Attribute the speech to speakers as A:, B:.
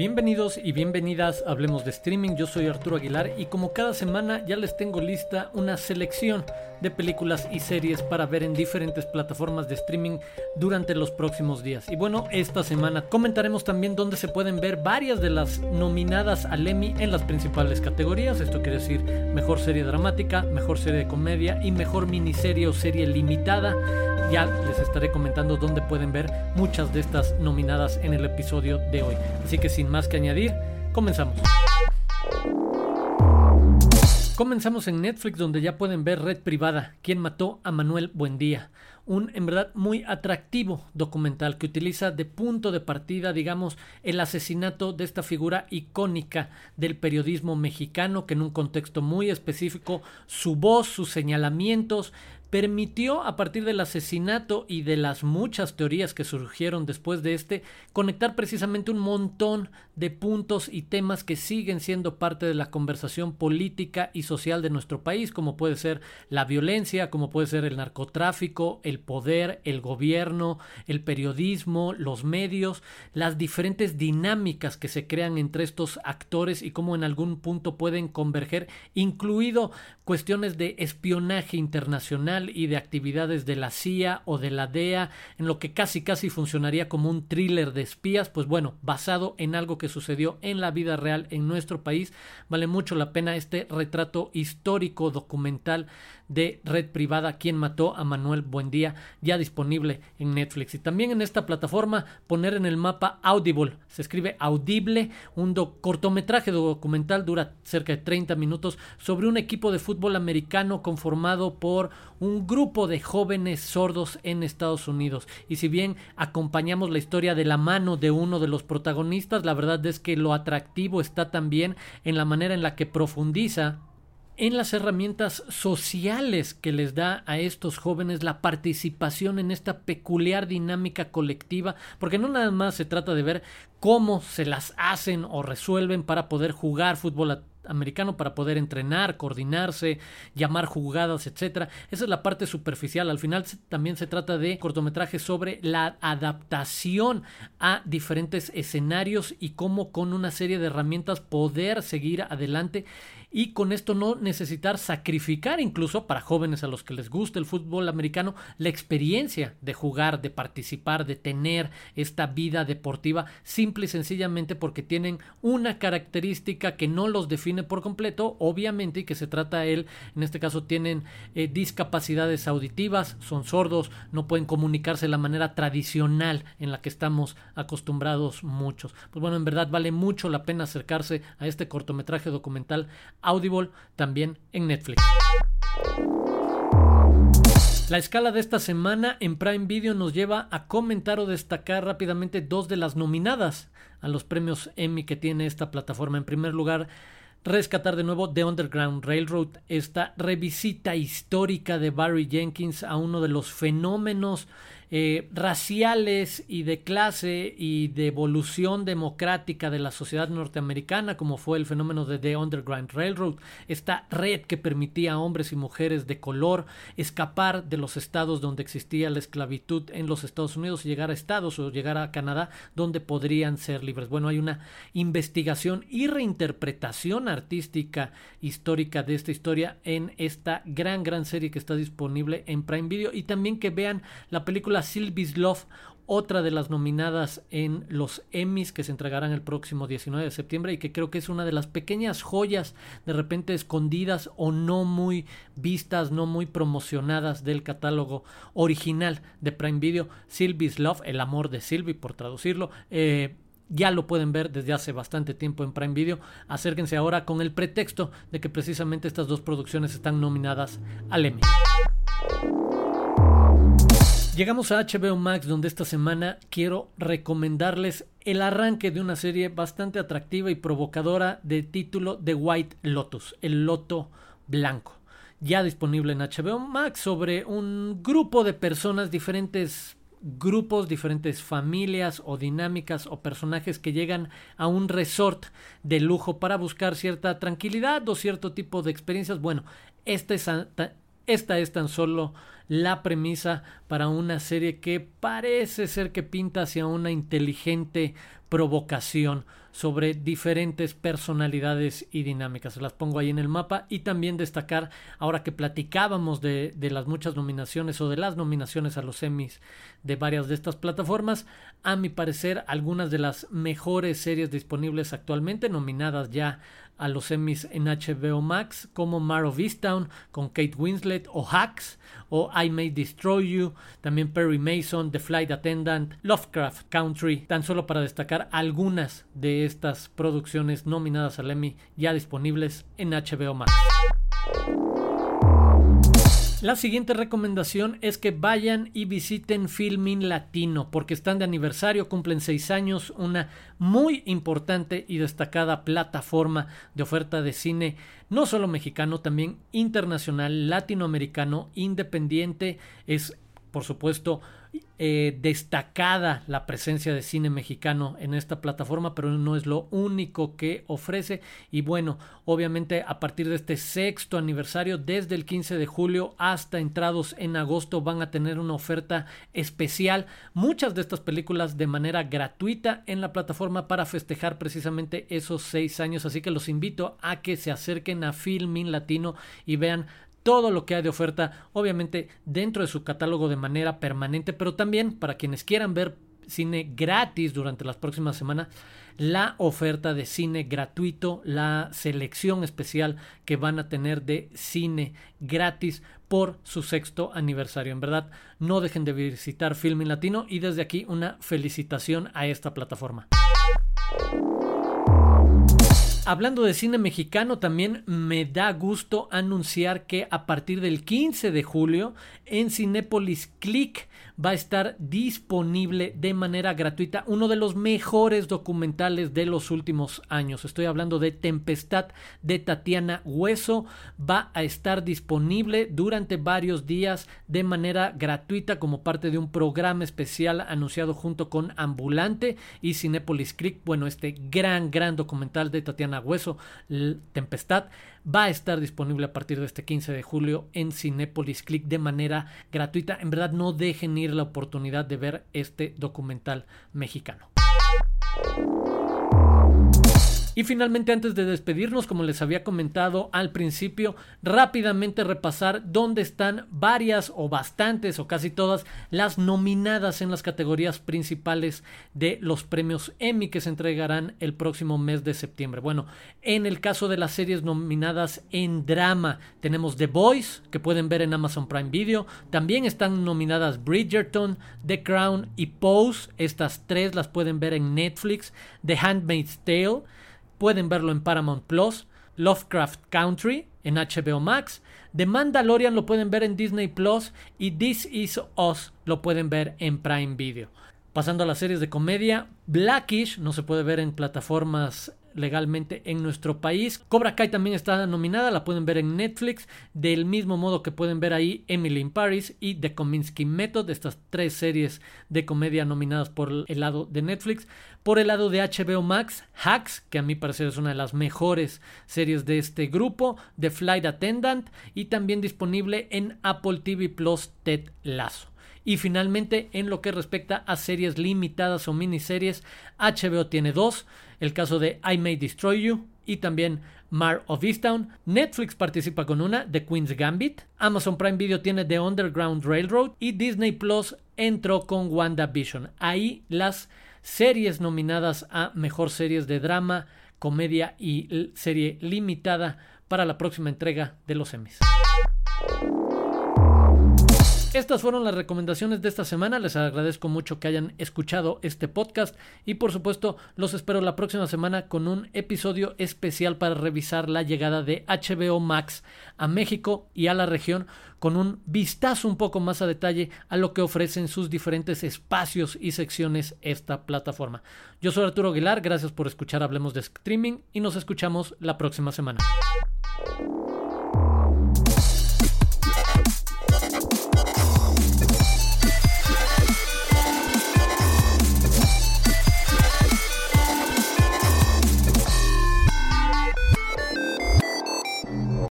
A: Bienvenidos y bienvenidas Hablemos de Streaming, yo soy Arturo Aguilar y como cada semana ya les tengo lista una selección de películas y series para ver en diferentes plataformas de streaming durante los próximos días. Y bueno, esta semana comentaremos también dónde se pueden ver varias de las nominadas al Emmy en las principales categorías, esto quiere decir mejor serie dramática, mejor serie de comedia y mejor miniserie o serie limitada. Ya les estaré comentando dónde pueden ver muchas de estas nominadas en el episodio de hoy. Así que sin más que añadir, comenzamos. Comenzamos en Netflix donde ya pueden ver Red Privada, quien mató a Manuel Buendía, un en verdad muy atractivo documental que utiliza de punto de partida, digamos, el asesinato de esta figura icónica del periodismo mexicano que en un contexto muy específico, su voz, sus señalamientos, permitió a partir del asesinato y de las muchas teorías que surgieron después de este, conectar precisamente un montón de puntos y temas que siguen siendo parte de la conversación política y social de nuestro país, como puede ser la violencia, como puede ser el narcotráfico, el poder, el gobierno, el periodismo, los medios, las diferentes dinámicas que se crean entre estos actores y cómo en algún punto pueden converger, incluido cuestiones de espionaje internacional, y de actividades de la CIA o de la DEA, en lo que casi casi funcionaría como un thriller de espías, pues bueno, basado en algo que sucedió en la vida real en nuestro país, vale mucho la pena este retrato histórico documental de Red Privada, quien mató a Manuel Buendía, ya disponible en Netflix. Y también en esta plataforma poner en el mapa Audible, se escribe Audible, un cortometraje documental, dura cerca de 30 minutos, sobre un equipo de fútbol americano conformado por un grupo de jóvenes sordos en Estados Unidos. Y si bien acompañamos la historia de la mano de uno de los protagonistas, la verdad es que lo atractivo está también en la manera en la que profundiza en las herramientas sociales que les da a estos jóvenes la participación en esta peculiar dinámica colectiva, porque no nada más se trata de ver cómo se las hacen o resuelven para poder jugar fútbol americano para poder entrenar, coordinarse, llamar jugadas, etcétera. Esa es la parte superficial. Al final también se trata de cortometrajes sobre la adaptación a diferentes escenarios y cómo con una serie de herramientas poder seguir adelante y con esto no necesitar sacrificar incluso para jóvenes a los que les gusta el fútbol americano la experiencia de jugar, de participar, de tener esta vida deportiva simple y sencillamente porque tienen una característica que no los define por completo, obviamente, y que se trata él, en este caso tienen eh, discapacidades auditivas, son sordos, no pueden comunicarse de la manera tradicional en la que estamos acostumbrados muchos. Pues bueno, en verdad vale mucho la pena acercarse a este cortometraje documental Audible también en Netflix. La escala de esta semana en Prime Video nos lleva a comentar o destacar rápidamente dos de las nominadas a los premios Emmy que tiene esta plataforma. En primer lugar, rescatar de nuevo The Underground Railroad, esta revisita histórica de Barry Jenkins a uno de los fenómenos eh, raciales y de clase y de evolución democrática de la sociedad norteamericana, como fue el fenómeno de The Underground Railroad, esta red que permitía a hombres y mujeres de color escapar de los estados donde existía la esclavitud en los Estados Unidos y llegar a estados o llegar a Canadá donde podrían ser libres. Bueno, hay una investigación y reinterpretación artística histórica de esta historia en esta gran, gran serie que está disponible en Prime Video y también que vean la película Sylvie's Love, otra de las nominadas en los Emmys que se entregarán el próximo 19 de septiembre y que creo que es una de las pequeñas joyas de repente escondidas o no muy vistas, no muy promocionadas del catálogo original de Prime Video, Sylvie's Love, el amor de Sylvie por traducirlo. Eh, ya lo pueden ver desde hace bastante tiempo en Prime Video. Acérquense ahora con el pretexto de que precisamente estas dos producciones están nominadas al Emmy. Llegamos a HBO Max donde esta semana quiero recomendarles el arranque de una serie bastante atractiva y provocadora de título The White Lotus, el loto blanco. Ya disponible en HBO Max sobre un grupo de personas, diferentes grupos, diferentes familias o dinámicas o personajes que llegan a un resort de lujo para buscar cierta tranquilidad o cierto tipo de experiencias. Bueno, esta es, esta es tan solo la premisa para una serie que parece ser que pinta hacia una inteligente provocación sobre diferentes personalidades y dinámicas. Las pongo ahí en el mapa y también destacar, ahora que platicábamos de, las muchas nominaciones o de las nominaciones a los Emmys de varias de estas plataformas, a mi parecer algunas de las mejores series disponibles actualmente, nominadas ya a los Emmys en HBO Max, como Mar of con Kate Winslet o Hacks o I May Destroy You, también Perry Mason, The Flight Attendant, Lovecraft Country, tan solo para destacar algunas de estas producciones nominadas al Emmy ya disponibles en HBO Max. La siguiente recomendación es que vayan y visiten Filmin Latino porque están de aniversario, cumplen seis años, una muy importante y destacada plataforma de oferta de cine, no solo mexicano, también internacional, latinoamericano, independiente, es por supuesto eh, destacada la presencia de cine mexicano en esta plataforma, pero no es lo único que ofrece. Y bueno, obviamente a partir de este sexto aniversario, desde el 15 de julio hasta entrados en agosto, van a tener una oferta especial. Muchas de estas películas de manera gratuita en la plataforma para festejar precisamente esos seis años. Así que los invito a que se acerquen a Filmin Latino y vean todo lo que hay de oferta, obviamente dentro de su catálogo de manera permanente, pero también para quienes quieran ver cine gratis durante las próximas semanas, la oferta de cine gratuito, la selección especial que van a tener de cine gratis por su sexto aniversario. En verdad, no dejen de visitar Filming Latino y desde aquí una felicitación a esta plataforma. Hablando de cine mexicano, también me da gusto anunciar que a partir del 15 de julio en Cinépolis Click va a estar disponible de manera gratuita uno de los mejores documentales de los últimos años. Estoy hablando de Tempestad de Tatiana Hueso. Va a estar disponible durante varios días de manera gratuita como parte de un programa especial anunciado junto con Ambulante y Cinepolis Creek. Bueno, este gran, gran documental de Tatiana Hueso, Tempestad, va a estar disponible a partir de este 15 de julio en Cinepolis Click de manera gratuita. En verdad, no dejen ir la oportunidad de ver este documental mexicano. Y finalmente, antes de despedirnos, como les había comentado al principio, rápidamente repasar dónde están varias o bastantes o casi todas las nominadas en las categorías principales de los premios Emmy que se entregarán el próximo mes de septiembre. Bueno, en el caso de las series nominadas en drama, tenemos The Voice, que pueden ver en Amazon Prime Video. También están nominadas Bridgerton, The Crown y Pose. Estas tres las pueden ver en Netflix. The Handmaid's Tale pueden verlo en Paramount Plus, Lovecraft Country en HBO Max, The Mandalorian lo pueden ver en Disney Plus y This Is Us lo pueden ver en Prime Video. Pasando a las series de comedia, Blackish no se puede ver en plataformas legalmente en nuestro país. Cobra Kai también está nominada, la pueden ver en Netflix, del mismo modo que pueden ver ahí Emily in Paris y The Kominsky Method, estas tres series de comedia nominadas por el lado de Netflix. Por el lado de HBO Max, Hacks, que a mi parecer es una de las mejores series de este grupo, The Flight Attendant y también disponible en Apple TV Plus Ted Lasso. Y finalmente, en lo que respecta a series limitadas o miniseries, HBO tiene dos, el caso de I May Destroy You y también Mar of Easttown. Netflix participa con una, The Queen's Gambit. Amazon Prime Video tiene The Underground Railroad y Disney Plus entró con WandaVision. Ahí las series nominadas a Mejor Series de Drama, Comedia y Serie Limitada para la próxima entrega de los Emmys. Estas fueron las recomendaciones de esta semana. Les agradezco mucho que hayan escuchado este podcast y por supuesto los espero la próxima semana con un episodio especial para revisar la llegada de HBO Max a México y a la región con un vistazo un poco más a detalle a lo que ofrecen sus diferentes espacios y secciones esta plataforma. Yo soy Arturo Aguilar, gracias por escuchar Hablemos de Streaming y nos escuchamos la próxima semana.